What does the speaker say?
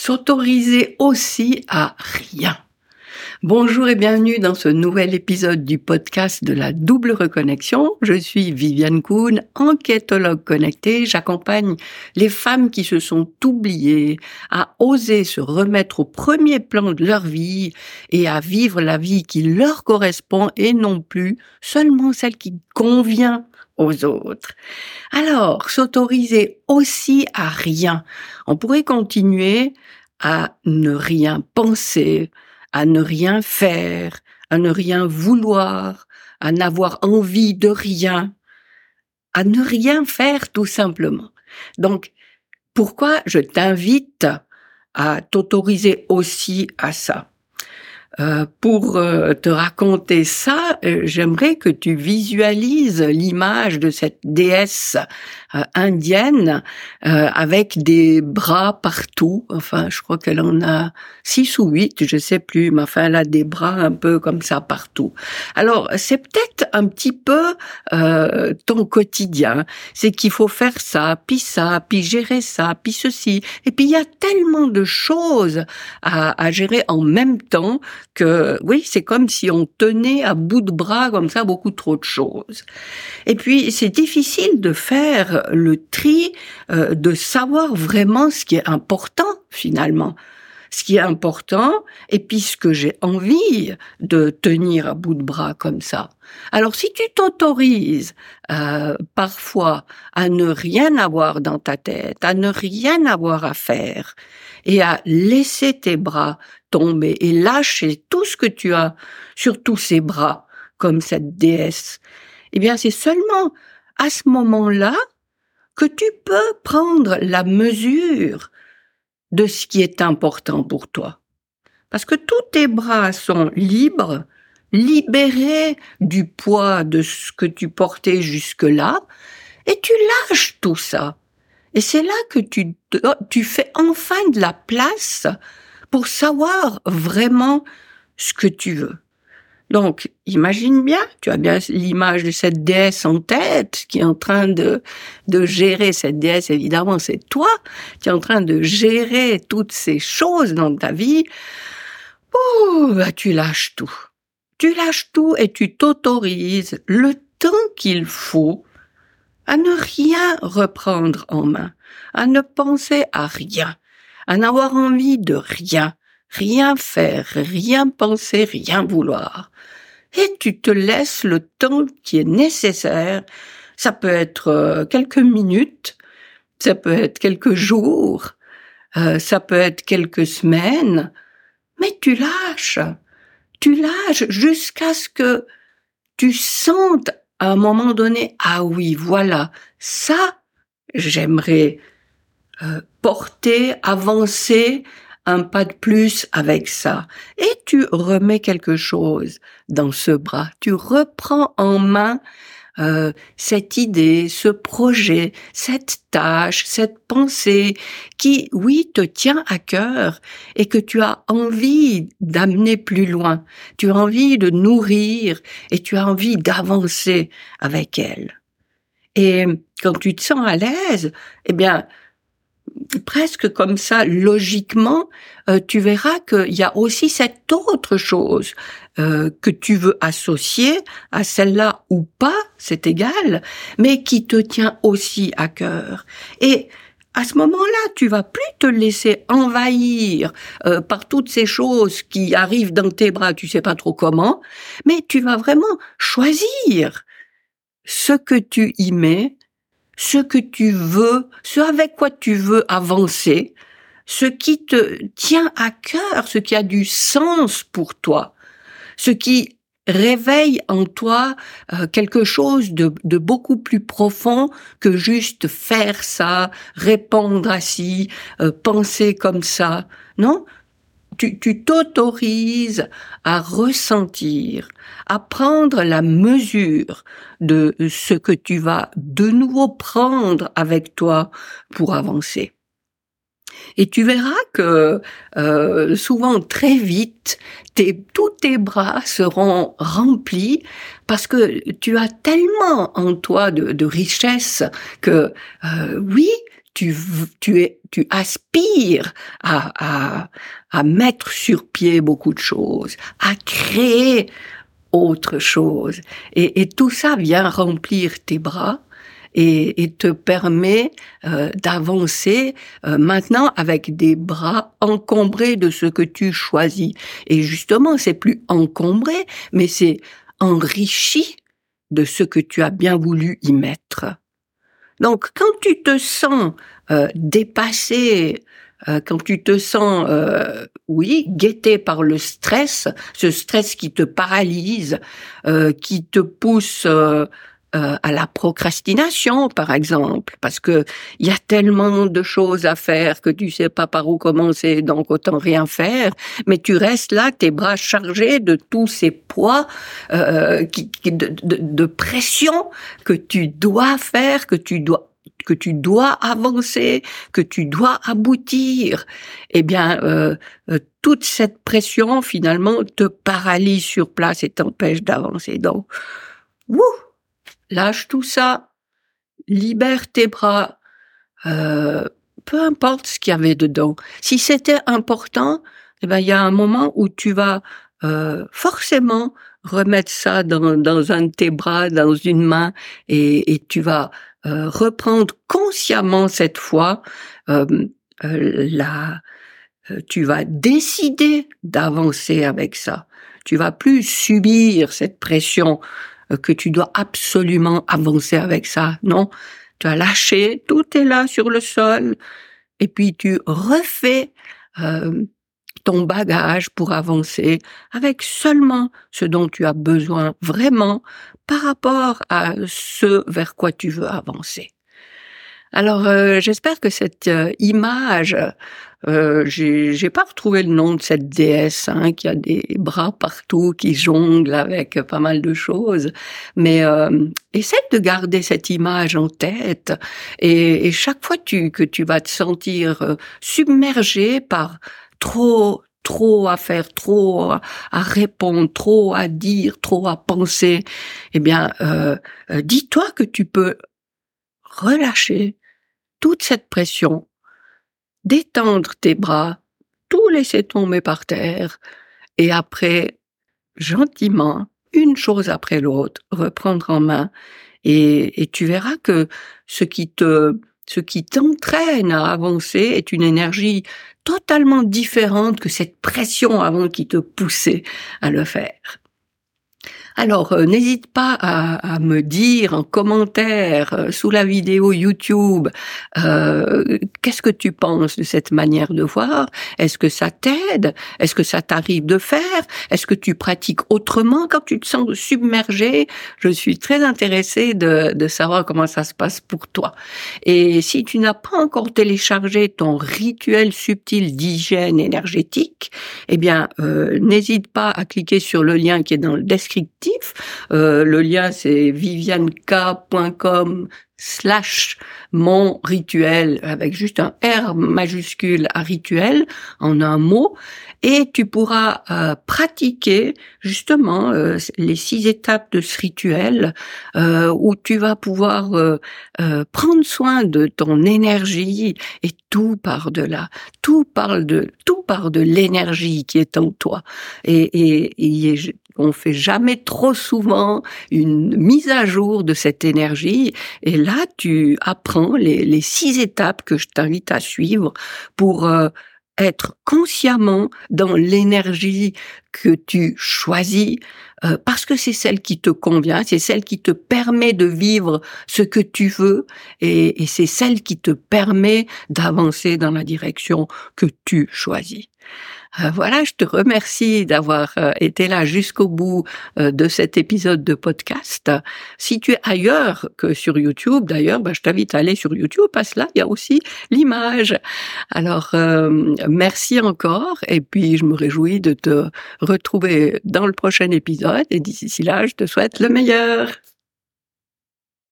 s'autoriser aussi à rien. Bonjour et bienvenue dans ce nouvel épisode du podcast de la double reconnexion. Je suis Viviane Kuhn, enquêtologue connectée. J'accompagne les femmes qui se sont oubliées à oser se remettre au premier plan de leur vie et à vivre la vie qui leur correspond et non plus seulement celle qui convient aux autres. Alors, s'autoriser aussi à rien. On pourrait continuer à ne rien penser, à ne rien faire, à ne rien vouloir, à n'avoir envie de rien, à ne rien faire tout simplement. Donc, pourquoi je t'invite à t'autoriser aussi à ça? Euh, pour euh, te raconter ça, euh, j'aimerais que tu visualises l'image de cette déesse indienne avec des bras partout. Enfin, je crois qu'elle en a six ou huit, je sais plus, mais enfin, elle a des bras un peu comme ça partout. Alors, c'est peut-être un petit peu ton quotidien. C'est qu'il faut faire ça, puis ça, puis gérer ça, puis ceci. Et puis, il y a tellement de choses à, à gérer en même temps que oui, c'est comme si on tenait à bout de bras comme ça beaucoup trop de choses. Et puis c'est difficile de faire le tri, euh, de savoir vraiment ce qui est important finalement. Ce qui est important, et puis ce que j'ai envie de tenir à bout de bras comme ça. Alors si tu t'autorises euh, parfois à ne rien avoir dans ta tête, à ne rien avoir à faire, et à laisser tes bras tomber et lâcher tout ce que tu as sur tous ces bras, comme cette déesse, eh bien c'est seulement à ce moment-là que tu peux prendre la mesure de ce qui est important pour toi. Parce que tous tes bras sont libres, libérés du poids de ce que tu portais jusque-là, et tu lâches tout ça. Et c'est là que tu, tu fais enfin de la place pour savoir vraiment ce que tu veux. Donc, imagine bien, tu as bien l'image de cette déesse en tête qui est en train de, de gérer cette déesse, évidemment, c'est toi, qui es en train de gérer toutes ces choses dans ta vie. Oh, bah, tu lâches tout. Tu lâches tout et tu t'autorises le temps qu'il faut à ne rien reprendre en main, à ne penser à rien, à n'avoir envie de rien, rien faire, rien penser, rien vouloir. Et tu te laisses le temps qui est nécessaire. Ça peut être euh, quelques minutes, ça peut être quelques jours, euh, ça peut être quelques semaines, mais tu lâches. Tu lâches jusqu'à ce que tu sentes à un moment donné, ah oui, voilà, ça, j'aimerais euh, porter, avancer un pas de plus avec ça. Et tu remets quelque chose dans ce bras. Tu reprends en main euh, cette idée, ce projet, cette tâche, cette pensée qui, oui, te tient à cœur et que tu as envie d'amener plus loin. Tu as envie de nourrir et tu as envie d'avancer avec elle. Et quand tu te sens à l'aise, eh bien, presque comme ça, logiquement, euh, tu verras qu'il y a aussi cette autre chose euh, que tu veux associer à celle-là ou pas, c'est égal, mais qui te tient aussi à cœur. Et à ce moment-là, tu vas plus te laisser envahir euh, par toutes ces choses qui arrivent dans tes bras, tu sais pas trop comment, mais tu vas vraiment choisir ce que tu y mets ce que tu veux, ce avec quoi tu veux avancer, ce qui te tient à cœur, ce qui a du sens pour toi, ce qui réveille en toi euh, quelque chose de, de, beaucoup plus profond que juste faire ça, répondre ci, euh, penser comme ça. Non, tu t'autorises à ressentir, à prendre la mesure de ce que tu vas de nouveau prendre avec toi pour avancer. Et tu verras que euh, souvent très vite, tous tes bras seront remplis parce que tu as tellement en toi de, de richesse que euh, oui, tu, tu, es, tu aspires à, à, à mettre sur pied beaucoup de choses, à créer autre chose. Et, et tout ça vient remplir tes bras et, et te permet euh, d'avancer euh, maintenant avec des bras encombrés de ce que tu choisis. Et justement, c'est plus encombré, mais c'est enrichi de ce que tu as bien voulu y mettre. Donc, quand tu te sens euh, dépassé, euh, quand tu te sens, euh, oui, guetté par le stress, ce stress qui te paralyse, qui te pousse à la procrastination, par exemple, parce que il y a tellement de choses à faire que tu sais pas par où commencer, donc autant rien faire. Mais tu restes là, tes bras chargés de tous ces poids qui, de, de pression que tu dois faire, que tu dois que tu dois avancer, que tu dois aboutir, eh bien, euh, euh, toute cette pression finalement te paralyse sur place et t'empêche d'avancer. Donc, wouh, lâche tout ça, libère tes bras, euh, peu importe ce qu'il y avait dedans. Si c'était important, eh ben, il y a un moment où tu vas forcément remettre ça dans, dans un de tes bras, dans une main, et, et tu vas euh, reprendre consciemment cette fois euh, euh la, euh, tu vas décider d'avancer avec ça. Tu vas plus subir cette pression que tu dois absolument avancer avec ça. Non, tu as lâché, tout est là sur le sol, et puis tu refais euh, ton bagage pour avancer avec seulement ce dont tu as besoin vraiment par rapport à ce vers quoi tu veux avancer. Alors euh, j'espère que cette euh, image, euh, j'ai pas retrouvé le nom de cette déesse hein, qui a des bras partout, qui jongle avec pas mal de choses, mais euh, essaie de garder cette image en tête. Et, et chaque fois tu, que tu vas te sentir euh, submergé par trop trop à faire, trop à répondre, trop à dire, trop à penser, eh bien, euh, dis-toi que tu peux relâcher toute cette pression, détendre tes bras, tout laisser tomber par terre, et après, gentiment, une chose après l'autre, reprendre en main, et, tu verras que ce qui te ce qui t'entraîne à avancer est une énergie totalement différente que cette pression avant qui te poussait à le faire. Alors, euh, n'hésite pas à, me dire en commentaire euh, sous la vidéo YouTube euh, qu'est-ce que tu penses de cette manière de voir? Est-ce que ça t'aide? Est-ce que ça t'arrive de faire? Est-ce que tu pratiques autrement quand tu te sens submergé? Je suis très intéressée de, de savoir comment ça se passe pour toi. Et si tu n'as pas encore téléchargé ton rituel subtil d'hygiène énergétique, eh bien, n'hésite pas à cliquer sur le lien qui est dans le descriptif euh, le lien, c'est vivianka.com slash mon rituel avec juste un R majuscule à rituel en un mot. Et tu pourras euh, pratiquer justement euh, les six étapes de ce rituel où tu vas pouvoir prendre soin de ton énergie et tout part de là. Tout parle de tout part de l'énergie qui est en toi. Et, et, et on fait jamais trop souvent une mise à jour de cette énergie. Et là, tu apprends les, six étapes que je t'invite à suivre pour euh, être consciemment dans l'énergie que tu choisis, euh, parce que c'est celle qui te convient, c'est celle qui te permet de vivre ce que tu veux, et c'est celle qui te permet d'avancer dans la direction que tu choisis. Euh, voilà, je te remercie d'avoir euh, été là jusqu'au bout euh, de cet épisode de podcast. Si tu es ailleurs que sur YouTube, d'ailleurs, bah, je t'invite à aller sur YouTube parce là, il y a aussi l'image. Alors, merci encore et puis je me réjouis de te retrouver dans le prochain épisode et d'ici là, je te souhaite le meilleur.